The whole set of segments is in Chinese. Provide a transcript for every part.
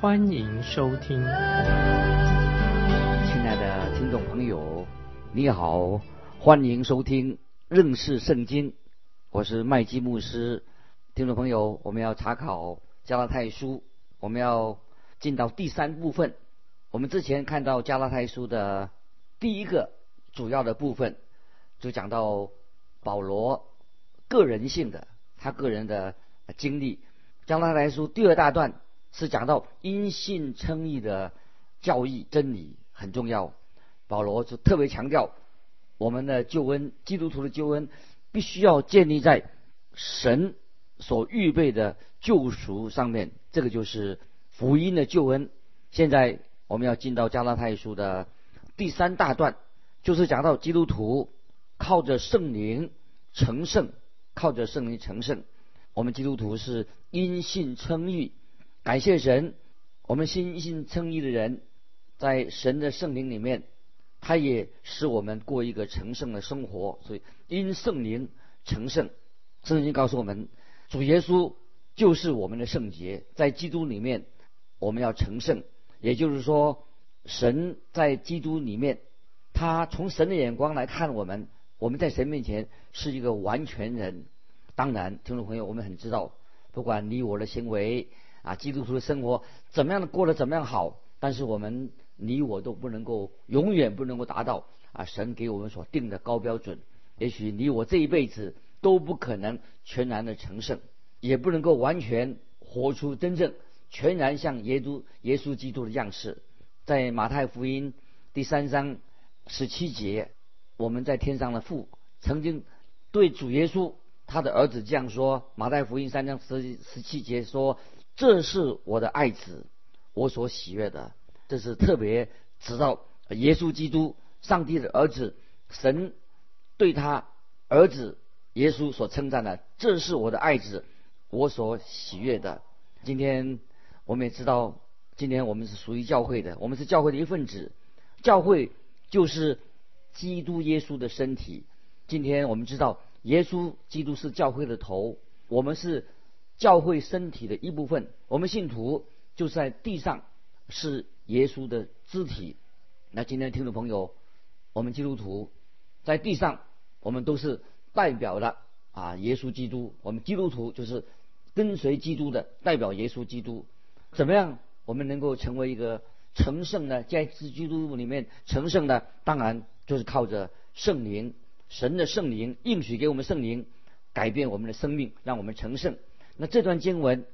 欢迎收听。亲爱的听众朋友，你好，欢迎收听认识圣经，我是麦基牧师。听众朋友，我们要查考加拉太书，我们要进到第三部分。我们之前看到加拉太书的第一个主要的部分。就讲到保罗个人性的他个人的经历，加拉太书第二大段是讲到因信称义的教义真理很重要。保罗就特别强调我们的救恩，基督徒的救恩必须要建立在神所预备的救赎上面，这个就是福音的救恩。现在我们要进到加拉太书的第三大段，就是讲到基督徒。靠着圣灵成圣，靠着圣灵成圣，我们基督徒是因信称义，感谢神。我们心心称义的人，在神的圣灵里面，他也使我们过一个成圣的生活。所以因圣灵成圣，圣经告诉我们，主耶稣就是我们的圣洁，在基督里面我们要成圣。也就是说，神在基督里面，他从神的眼光来看我们。我们在神面前是一个完全人。当然，听众朋友，我们很知道，不管你我的行为啊，基督徒的生活怎么样的过得怎么样好，但是我们你我都不能够永远不能够达到啊神给我们所定的高标准。也许你我这一辈子都不可能全然的成圣，也不能够完全活出真正全然像耶稣耶稣基督的样式。在马太福音第三章十七节。我们在天上的父曾经对主耶稣他的儿子这样说：马太福音三章十十七节说：“这是我的爱子，我所喜悦的。”这是特别指到耶稣基督，上帝的儿子，神对他儿子耶稣所称赞的：“这是我的爱子，我所喜悦的。”今天我们也知道，今天我们是属于教会的，我们是教会的一份子，教会就是。基督耶稣的身体，今天我们知道，耶稣基督是教会的头，我们是教会身体的一部分。我们信徒就在地上是耶稣的肢体。那今天听众朋友，我们基督徒在地上，我们都是代表了啊耶稣基督。我们基督徒就是跟随基督的，代表耶稣基督。怎么样，我们能够成为一个成圣呢？在基督里面成圣呢，当然。就是靠着圣灵，神的圣灵应许给我们圣灵，改变我们的生命，让我们成圣。那这段经文，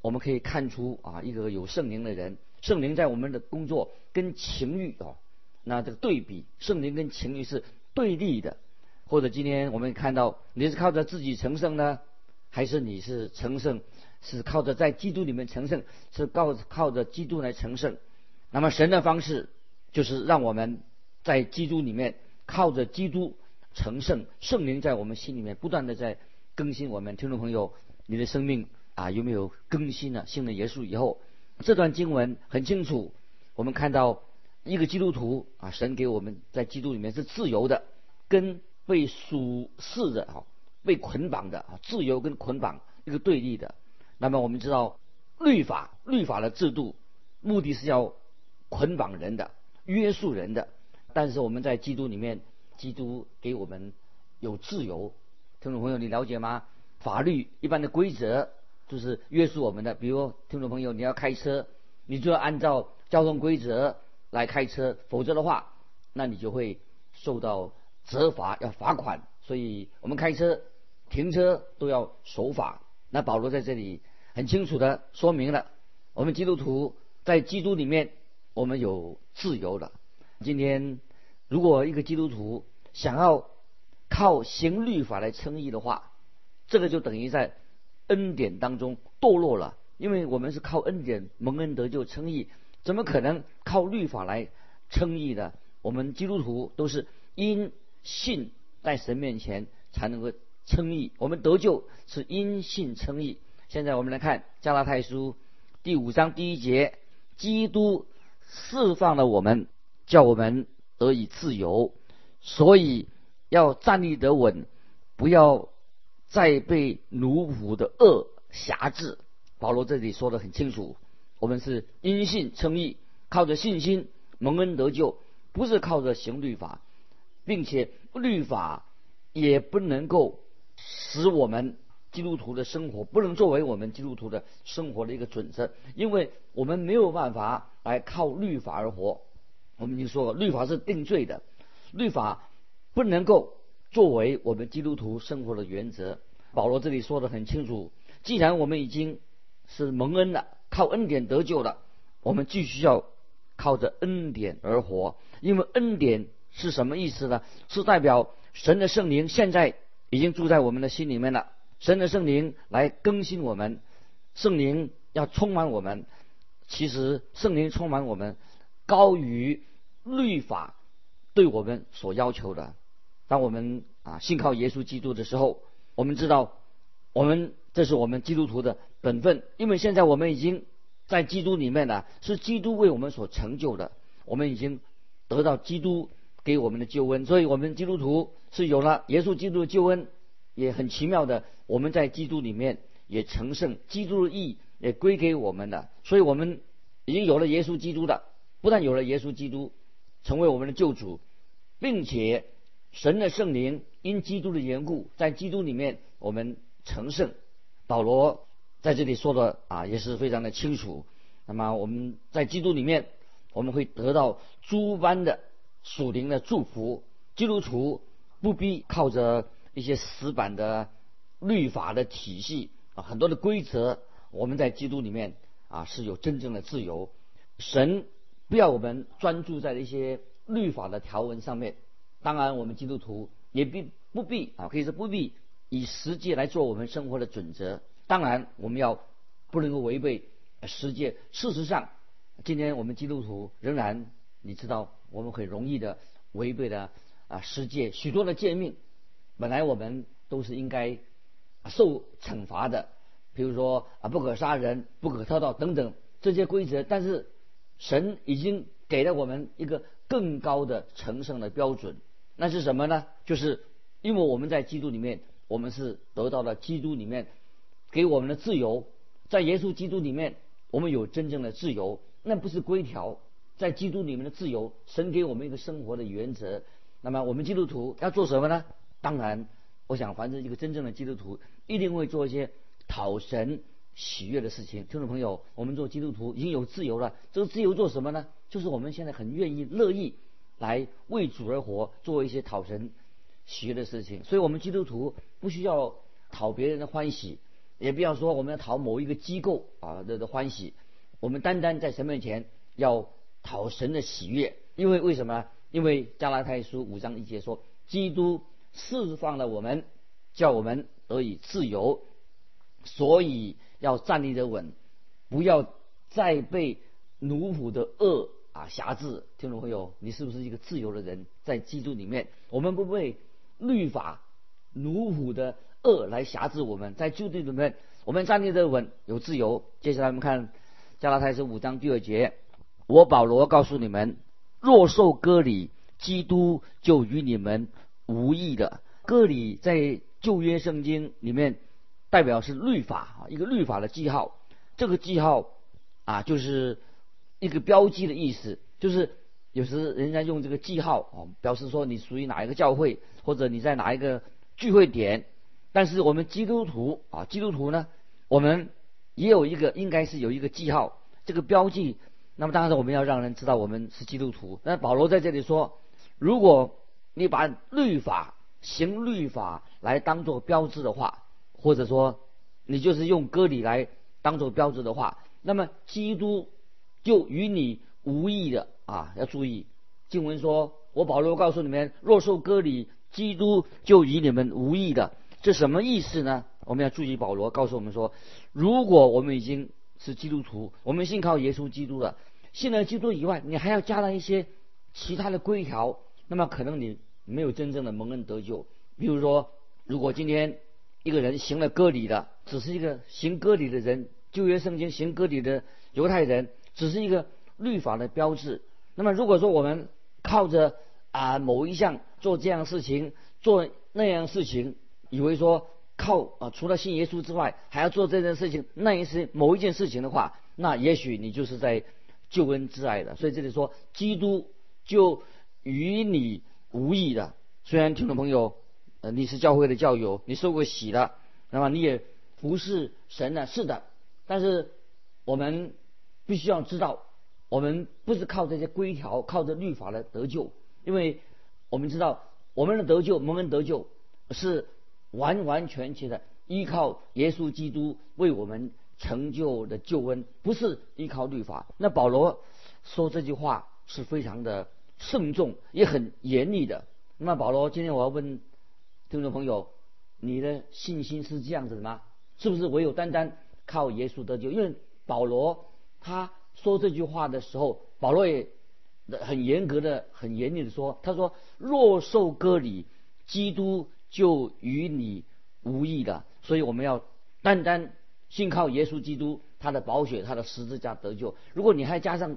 我们可以看出啊，一个有圣灵的人，圣灵在我们的工作跟情欲哦，那这个对比，圣灵跟情欲是对立的。或者今天我们看到，你是靠着自己成圣呢，还是你是成圣，是靠着在基督里面成圣，是靠靠着基督来成圣？那么神的方式就是让我们。在基督里面，靠着基督成圣，圣灵在我们心里面不断的在更新我们。听众朋友，你的生命啊有没有更新呢？信了耶稣以后，这段经文很清楚，我们看到一个基督徒啊，神给我们在基督里面是自由的，跟被属世的啊被捆绑的啊自由跟捆绑一个对立的。那么我们知道律法律法的制度目的是要捆绑人的，约束人的。但是我们在基督里面，基督给我们有自由。听众朋友，你了解吗？法律一般的规则就是约束我们的。比如，听众朋友，你要开车，你就要按照交通规则来开车，否则的话，那你就会受到责罚，要罚款。所以我们开车、停车都要守法。那保罗在这里很清楚的说明了，我们基督徒在基督里面，我们有自由的。今天，如果一个基督徒想要靠行律法来称义的话，这个就等于在恩典当中堕落了。因为我们是靠恩典蒙恩得救称义，怎么可能靠律法来称义呢？我们基督徒都是因信在神面前才能够称义，我们得救是因信称义。现在我们来看加拉太书第五章第一节：基督释放了我们，叫我们得以自由，所以要站立得稳，不要再被奴仆的恶辖制。保罗这里说的很清楚，我们是因信称义，靠着信心蒙恩得救，不是靠着行律法，并且律法也不能够使我们基督徒的生活不能作为我们基督徒的生活的一个准则，因为我们没有办法来靠律法而活。我们已经说了，律法是定罪的，律法不能够作为我们基督徒生活的原则。保罗这里说的很清楚，既然我们已经是蒙恩了，靠恩典得救了，我们继续要靠着恩典而活。因为恩典是什么意思呢？是代表神的圣灵现在已经住在我们的心里面了。神的圣灵来更新我们，圣灵要充满我们。其实圣灵充满我们，高于律法对我们所要求的。当我们啊信靠耶稣基督的时候，我们知道我们这是我们基督徒的。本分，因为现在我们已经在基督里面了，是基督为我们所成就的，我们已经得到基督给我们的救恩，所以我们基督徒是有了耶稣基督的救恩，也很奇妙的，我们在基督里面也成圣，基督的义也归给我们了，所以我们已经有了耶稣基督的，不但有了耶稣基督成为我们的救主，并且神的圣灵因基督的缘故，在基督里面我们成圣，保罗。在这里说的啊也是非常的清楚。那么我们在基督里面，我们会得到诸般的属灵的祝福。基督徒不必靠着一些死板的律法的体系啊，很多的规则。我们在基督里面啊是有真正的自由。神不要我们专注在一些律法的条文上面。当然，我们基督徒也必不必啊，可以说不必以实际来做我们生活的准则。当然，我们要不能够违背世界。事实上，今天我们基督徒仍然，你知道，我们很容易的违背了啊世界许多的诫命。本来我们都是应该受惩罚的，比如说啊不可杀人、不可偷盗等等这些规则。但是神已经给了我们一个更高的成圣的标准，那是什么呢？就是因为我们在基督里面，我们是得到了基督里面。给我们的自由，在耶稣基督里面，我们有真正的自由。那不是规条，在基督里面的自由，神给我们一个生活的原则。那么我们基督徒要做什么呢？当然，我想，凡是一个真正的基督徒，一定会做一些讨神喜悦的事情。听众朋友，我们做基督徒已经有自由了。这个自由做什么呢？就是我们现在很愿意、乐意来为主而活，做一些讨神喜悦的事情。所以，我们基督徒不需要讨别人的欢喜。也不要说我们要讨某一个机构啊的的欢喜，我们单单在神面前要讨神的喜悦，因为为什么呢？因为加拉太书五章一节说，基督释放了我们，叫我们得以自由，所以要站立得稳，不要再被奴仆的恶啊辖制。听众朋友，你是不是一个自由的人？在基督里面，我们不被律法奴仆的。恶来辖制我们，在旧地里面，我们站立得稳，有自由。接下来我们看加拉太书五章第二节，我保罗告诉你们：若受割礼，基督就与你们无异的。割礼在旧约圣经里面代表是律法啊，一个律法的记号。这个记号啊，就是一个标记的意思，就是有时人家用这个记号啊，表示说你属于哪一个教会，或者你在哪一个聚会点。但是我们基督徒啊，基督徒呢，我们也有一个，应该是有一个记号，这个标记。那么当然我们要让人知道我们是基督徒。那保罗在这里说，如果你把律法行律法来当做标志的话，或者说你就是用割礼来当做标志的话，那么基督就与你无异的啊！要注意，经文说，我保罗告诉你们，若受割礼，基督就与你们无异的。这什么意思呢？我们要注意，保罗告诉我们说，如果我们已经是基督徒，我们信靠耶稣基督了，信了基督以外，你还要加上一些其他的规条，那么可能你没有真正的蒙恩得救。比如说，如果今天一个人行了割礼的，只是一个行割礼的人，旧约圣经行割礼的犹太人，只是一个律法的标志。那么如果说我们靠着啊某一项做这样事情，做那样事情，以为说靠啊除了信耶稣之外，还要做这件事情，那一是某一件事情的话，那也许你就是在救恩之爱的。所以这里说，基督就与你无异的。虽然听众朋友，呃，你是教会的教友，你受过洗的，那么你也服侍神呢？是的，但是我们必须要知道。我们不是靠这些规条、靠着律法来得救，因为我们知道我们的得救、蒙恩得救是完完全全的依靠耶稣基督为我们成就的救恩，不是依靠律法。那保罗说这句话是非常的慎重，也很严厉的。那么保罗，今天我要问听众朋友，你的信心是这样子的吗？是不是唯有单单靠耶稣得救？因为保罗他。说这句话的时候，保罗也很严格的、很严厉的说：“他说，若受割礼，基督就与你无异的。所以我们要单单信靠耶稣基督，他的宝血、他的十字架得救。如果你还加上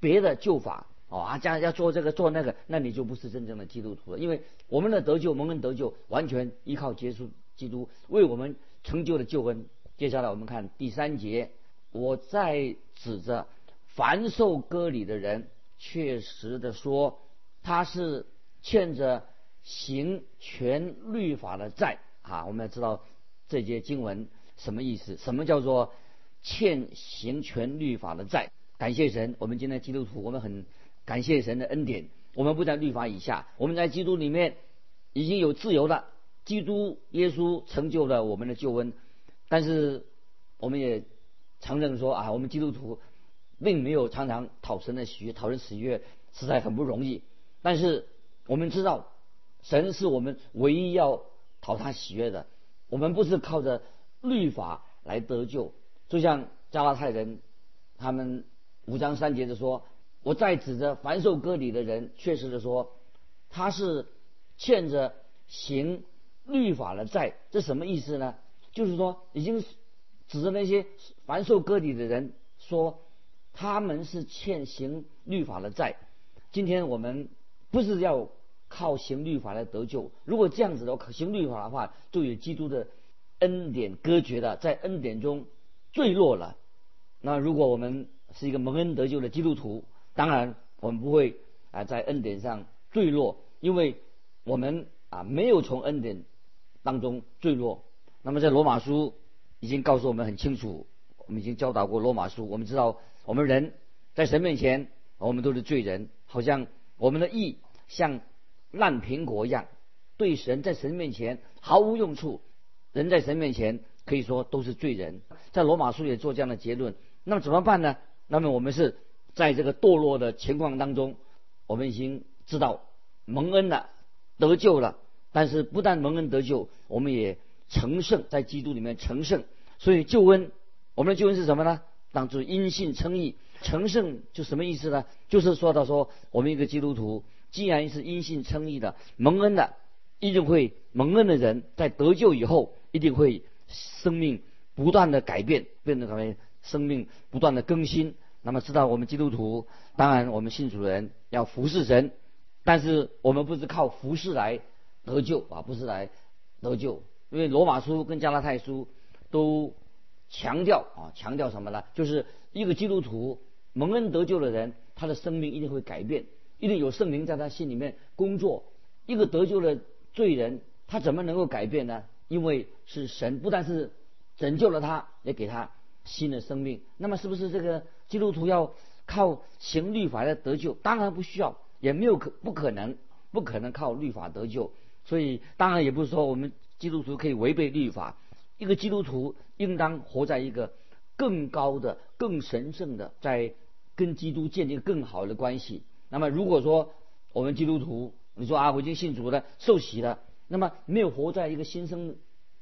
别的救法，哦啊，这样要做这个做那个，那你就不是真正的基督徒了。因为我们的得救、蒙恩得救，完全依靠耶稣基督为我们成就的救恩。接下来我们看第三节，我在指着。”凡受割礼的人，确实的说，他是欠着行全律法的债啊！我们要知道这节经文什么意思？什么叫做欠行全律法的债？感谢神，我们今天基督徒，我们很感谢神的恩典。我们不在律法以下，我们在基督里面已经有自由了。基督耶稣成就了我们的救恩，但是我们也承认说啊，我们基督徒。并没有常常讨神的喜悦，讨人喜悦实在很不容易。但是我们知道，神是我们唯一要讨他喜悦的。我们不是靠着律法来得救，就像加拉太人他们五章三节的说：“我在指着凡受割礼的人，确实的说，他是欠着行律法的债。”这什么意思呢？就是说，已经指着那些凡受割礼的人说。他们是欠行律法的债。今天我们不是要靠行律法来得救。如果这样子的话，行律法的话，就与基督的恩典隔绝了，在恩典中坠落了。那如果我们是一个蒙恩得救的基督徒，当然我们不会啊在恩典上坠落，因为我们啊没有从恩典当中坠落。那么在罗马书已经告诉我们很清楚，我们已经教导过罗马书，我们知道。我们人在神面前，我们都是罪人，好像我们的义像烂苹果一样，对神在神面前毫无用处。人在神面前可以说都是罪人，在罗马书也做这样的结论。那么怎么办呢？那么我们是在这个堕落的情况当中，我们已经知道蒙恩了，得救了。但是不但蒙恩得救，我们也成圣，在基督里面成圣。所以救恩，我们的救恩是什么呢？当作因信称义，成圣就什么意思呢？就是说到说，我们一个基督徒，既然是因信称义的，蒙恩的，一定会蒙恩的人，在得救以后，一定会生命不断的改变，变得什么？生命不断的更新。那么知道我们基督徒，当然我们信主人要服侍神，但是我们不是靠服侍来得救啊，不是来得救，因为罗马书跟加拉太书都。强调啊，强调什么呢？就是一个基督徒蒙恩得救的人，他的生命一定会改变，一定有圣灵在他心里面工作。一个得救的罪人，他怎么能够改变呢？因为是神不但是拯救了他，也给他新的生命。那么是不是这个基督徒要靠行律法来得救？当然不需要，也没有可不可能，不可能靠律法得救。所以当然也不是说我们基督徒可以违背律法。一个基督徒应当活在一个更高的、更神圣的，在跟基督建立更好的关系。那么，如果说我们基督徒，你说啊，我已经信主了、受洗了，那么没有活在一个新生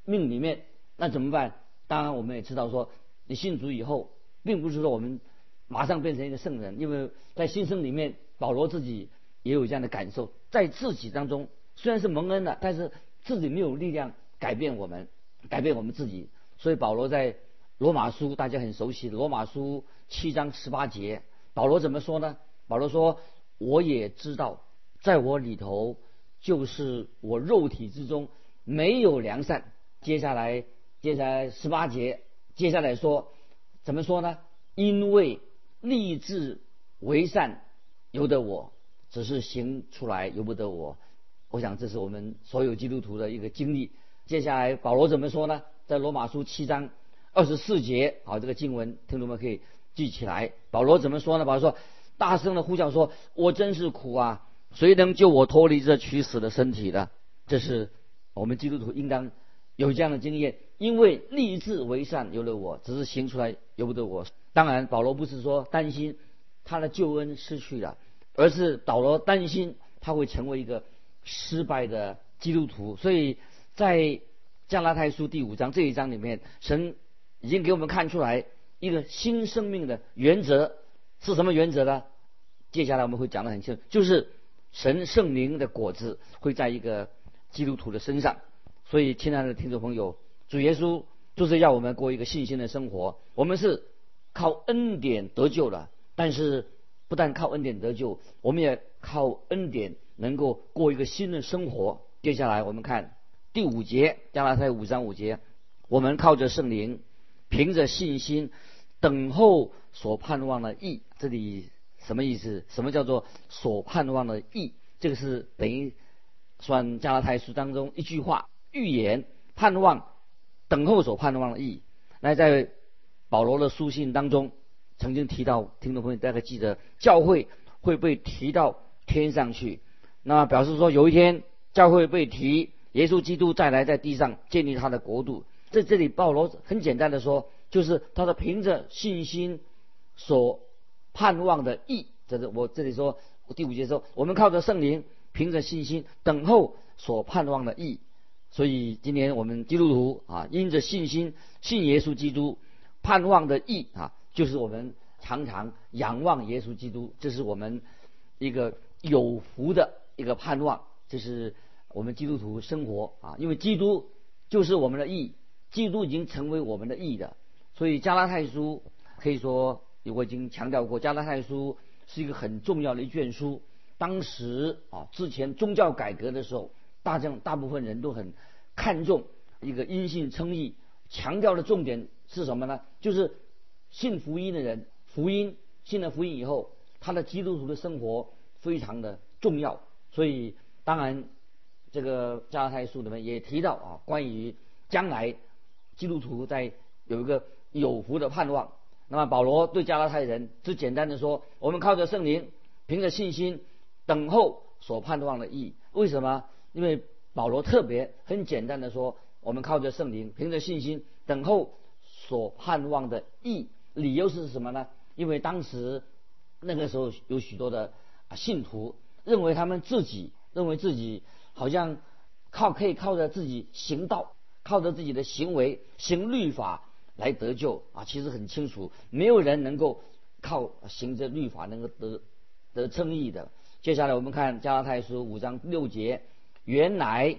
命里面，那怎么办？当然，我们也知道说，你信主以后，并不是说我们马上变成一个圣人，因为在新生里面，保罗自己也有这样的感受，在自己当中虽然是蒙恩的，但是自己没有力量改变我们，改变我们自己。所以保罗在罗马书大家很熟悉，罗马书七章十八节，保罗怎么说呢？保罗说：“我也知道，在我里头，就是我肉体之中没有良善。”接下来，接下来十八节，接下来说怎么说呢？因为立志为善由得我，只是行出来由不得我。我想这是我们所有基督徒的一个经历。接下来保罗怎么说呢？在罗马书七章二十四节，好，这个经文听众们可以记起来。保罗怎么说呢？保罗说：“大声的呼叫说，我真是苦啊！谁能救我脱离这取死的身体呢？”这是我们基督徒应当有这样的经验，因为立志为善由得我，只是行出来由不得我。当然，保罗不是说担心他的救恩失去了，而是保罗担心他会成为一个失败的基督徒。所以在加拉太书第五章这一章里面，神已经给我们看出来一个新生命的原则是什么原则呢？接下来我们会讲得很清楚，就是神圣灵的果子会在一个基督徒的身上。所以，亲爱的听众朋友，主耶稣就是要我们过一个信心的生活。我们是靠恩典得救的，但是不但靠恩典得救，我们也靠恩典能够过一个新的生活。接下来我们看。第五节，加拉太五章五节，我们靠着圣灵，凭着信心，等候所盼望的义。这里什么意思？什么叫做所盼望的义？这个是等于算加拉太书当中一句话，预言、盼望、等候所盼望的义。那在保罗的书信当中，曾经提到，听众朋友大概记得，教会会被提到天上去，那表示说有一天教会被提。耶稣基督再来在地上建立他的国度，在这里保罗很简单的说，就是他的凭着信心所盼望的意。这是我这里说第五节说，我们靠着圣灵，凭着信心等候所盼望的义。所以今年我们基督徒啊，因着信心信耶稣基督盼望的义啊，就是我们常常仰望耶稣基督，这是我们一个有福的一个盼望，这是。我们基督徒生活啊，因为基督就是我们的义，基督已经成为我们的义的，所以加拉太书可以说我已经强调过，加拉太书是一个很重要的一卷书。当时啊，之前宗教改革的时候，大将大部分人都很看重一个因信称义，强调的重点是什么呢？就是信福音的人，福音信了福音以后，他的基督徒的生活非常的重要。所以当然。这个加拉太书里面也提到啊，关于将来基督徒在有一个有福的盼望。那么保罗对加拉太人只简单的说：我们靠着圣灵，凭着信心等候所盼望的义。为什么？因为保罗特别很简单的说：我们靠着圣灵，凭着信心等候所盼望的义。理由是什么呢？因为当时那个时候有许多的信徒认为他们自己认为自己。好像靠可以靠着自己行道，靠着自己的行为行律法来得救啊！其实很清楚，没有人能够靠行这律法能够得得称义的。接下来我们看加拉太书五章六节，原来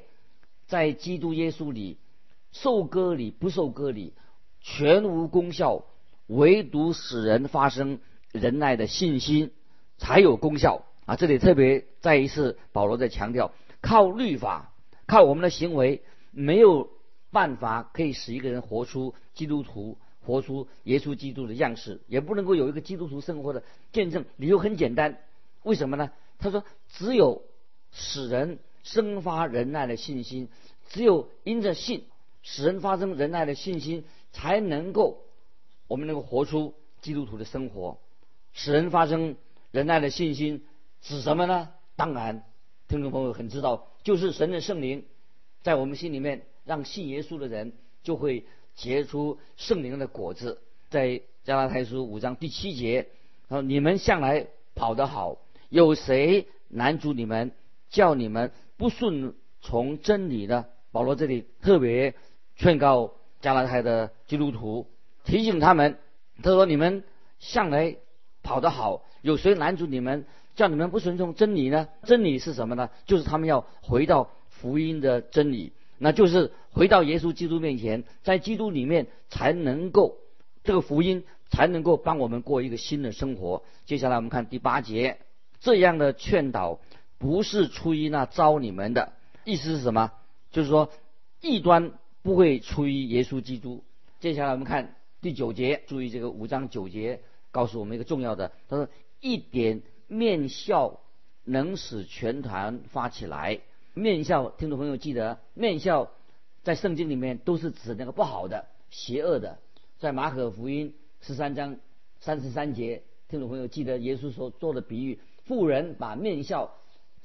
在基督耶稣里受割礼不受割礼全无功效，唯独使人发生仁爱的信心才有功效啊！这里特别再一次保罗在强调。靠律法，靠我们的行为，没有办法可以使一个人活出基督徒，活出耶稣基督的样式，也不能够有一个基督徒生活的见证。理由很简单，为什么呢？他说，只有使人生发仁爱的信心，只有因着信，使人发生仁爱的信心，才能够我们能够活出基督徒的生活。使人发生仁爱的信心，指什么呢？当然。听众朋友很知道，就是神的圣灵在我们心里面，让信耶稣的人就会结出圣灵的果子。在加拉太书五章第七节，说你们向来跑得好，有谁拦阻你们，叫你们不顺从真理呢？保罗这里特别劝告加拉太的基督徒，提醒他们，他说你们向来跑得好？有谁拦住你们，叫你们不顺从真理呢？真理是什么呢？就是他们要回到福音的真理，那就是回到耶稣基督面前，在基督里面才能够这个福音才能够帮我们过一个新的生活。接下来我们看第八节，这样的劝导不是出于那招你们的，意思是什么？就是说异端不会出于耶稣基督。接下来我们看第九节，注意这个五章九节告诉我们一个重要的，他说一点面笑能使全团发起来。面笑，听众朋友记得，面笑在圣经里面都是指那个不好的、邪恶的。在马可福音十三章三十三节，听众朋友记得耶稣所做的比喻：富人把面笑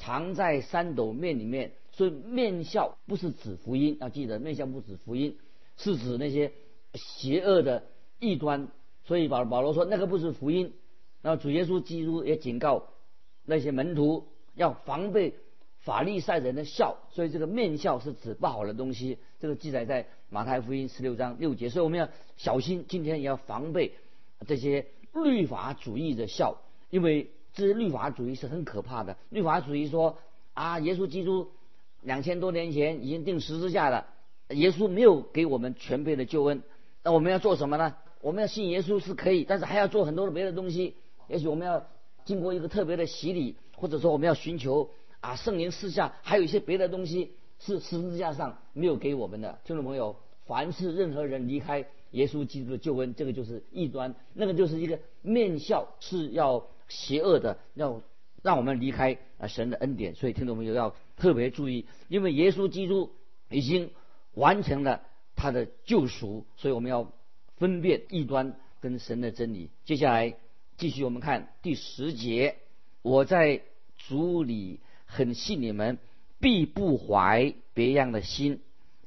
藏在三斗面里面。所以面笑不是指福音，要记得面笑不指福音，是指那些。邪恶的异端，所以保保罗说那个不是福音。然后主耶稣基督也警告那些门徒要防备法利赛人的笑，所以这个面笑是指不好的东西。这个记载在马太福音十六章六节，所以我们要小心，今天也要防备这些律法主义的笑，因为这些律法主义是很可怕的。律法主义说啊，耶稣基督两千多年前已经定十字架了，耶稣没有给我们全备的救恩。那我们要做什么呢？我们要信耶稣是可以，但是还要做很多的别的东西。也许我们要经过一个特别的洗礼，或者说我们要寻求啊圣灵赐下，还有一些别的东西是十字架上没有给我们的。听众朋友，凡是任何人离开耶稣基督的救恩，这个就是异端，那个就是一个面笑是要邪恶的，要让我们离开啊神的恩典。所以听众朋友要特别注意，因为耶稣基督已经完成了。他的救赎，所以我们要分辨异端跟神的真理。接下来继续我们看第十节，我在主里很信你们，必不怀别样的心，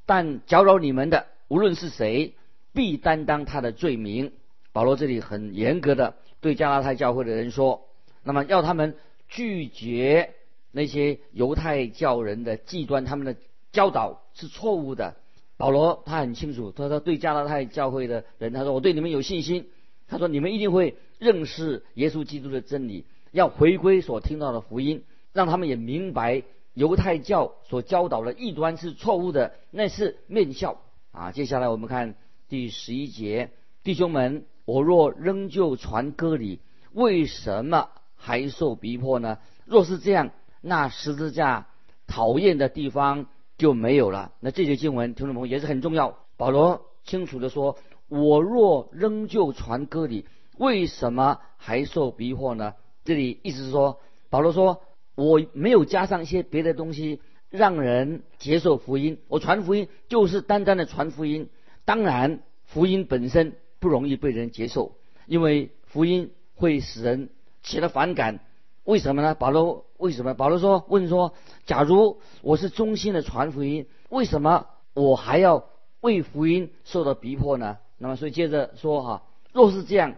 但搅扰你们的，无论是谁，必担当他的罪名。保罗这里很严格的对加拉太教会的人说，那么要他们拒绝那些犹太教人的极端，他们的教导是错误的。保罗他很清楚，他说对加拉太教会的人，他说我对你们有信心。他说你们一定会认识耶稣基督的真理，要回归所听到的福音，让他们也明白犹太教所教导的异端是错误的，那是面笑啊。接下来我们看第十一节，弟兄们，我若仍旧传歌礼，为什么还受逼迫呢？若是这样，那十字架讨厌的地方。就没有了。那这些经文，听众朋友也是很重要。保罗清楚的说：“我若仍旧传歌礼，为什么还受逼迫呢？”这里意思是说，保罗说：“我没有加上一些别的东西，让人接受福音。我传福音就是单单的传福音。当然，福音本身不容易被人接受，因为福音会使人起了反感。”为什么呢？保罗为什么？保罗说：“问说，假如我是忠心的传福音，为什么我还要为福音受到逼迫呢？”那么，所以接着说哈，若是这样，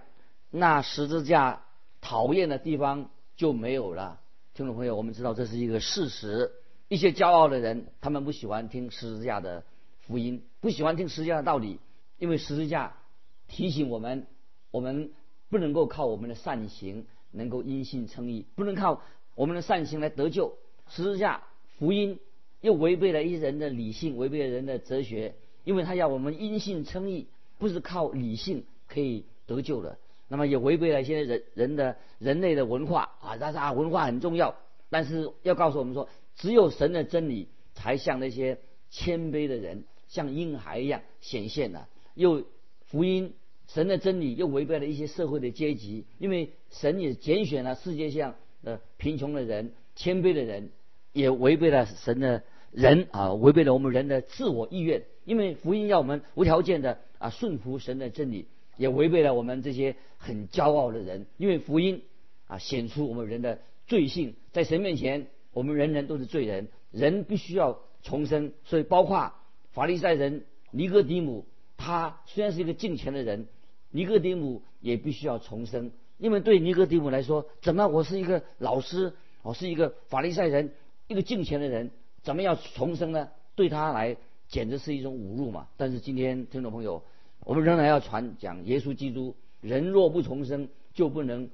那十字架讨厌的地方就没有了。听众朋友，我们知道这是一个事实。一些骄傲的人，他们不喜欢听十字架的福音，不喜欢听十字架的道理，因为十字架提醒我们，我们不能够靠我们的善行。能够因信称义，不能靠我们的善行来得救。十字架福音又违背了一人的理性，违背了人的哲学，因为他要我们因信称义，不是靠理性可以得救的。那么也违背了一些人人的人类的文化啊，但是啊，文化很重要，但是要告诉我们说，只有神的真理才像那些谦卑的人，像婴孩一样显现的。又福音。神的真理又违背了一些社会的阶级，因为神也拣选了世界上的贫穷的人、谦卑的人，也违背了神的人啊，违背了我们人的自我意愿。因为福音要我们无条件的啊顺服神的真理，也违背了我们这些很骄傲的人。因为福音啊显出我们人的罪性，在神面前，我们人人都是罪人，人必须要重生。所以，包括法利赛人尼哥底姆，他虽然是一个敬虔的人。尼哥底母也必须要重生，因为对尼哥底母来说，怎么我是一个老师，我是一个法利赛人，一个敬虔的人，怎么要重生呢？对他来简直是一种侮辱嘛。但是今天听众朋友，我们仍然要传讲耶稣基督，人若不重生，就不能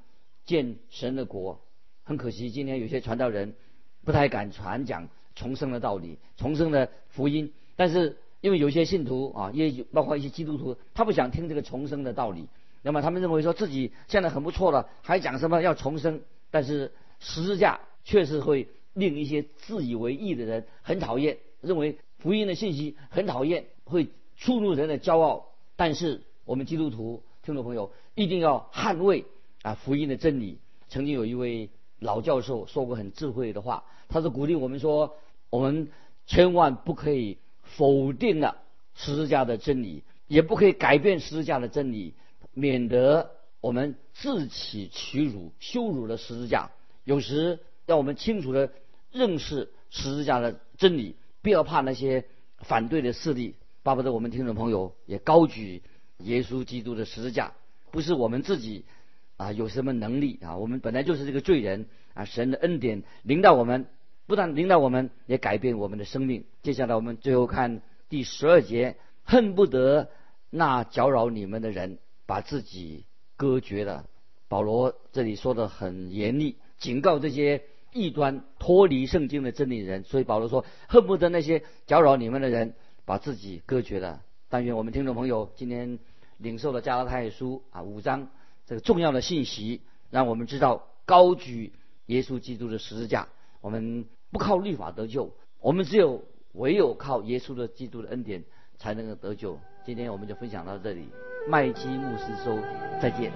见神的国。很可惜，今天有些传道人不太敢传讲重生的道理、重生的福音。但是因为有些信徒啊，也包括一些基督徒，他不想听这个重生的道理。那么他们认为说自己现在很不错了，还讲什么要重生？但是十字架确实会令一些自以为义的人很讨厌，认为福音的信息很讨厌，会触怒人的骄傲。但是我们基督徒听众朋友一定要捍卫啊福音的真理。曾经有一位老教授说过很智慧的话，他是鼓励我们说，我们千万不可以否定了十字架的真理，也不可以改变十字架的真理。免得我们自取其辱，羞辱了十字架。有时要我们清楚的认识十字架的真理，不要怕那些反对的势力。巴不得我们听众朋友也高举耶稣基督的十字架，不是我们自己啊有什么能力啊，我们本来就是这个罪人啊，神的恩典临到我们，不但领导我们，也改变我们的生命。接下来我们最后看第十二节，恨不得那搅扰你们的人。把自己隔绝了。保罗这里说的很严厉，警告这些异端脱离圣经的真理人。所以保罗说，恨不得那些搅扰你们的人把自己隔绝了。但愿我们听众朋友今天领受了加拉太书啊五章这个重要的信息，让我们知道高举耶稣基督的十字架，我们不靠律法得救，我们只有唯有靠耶稣的基督的恩典才能够得救。今天我们就分享到这里。麦基牧师说：“再见。”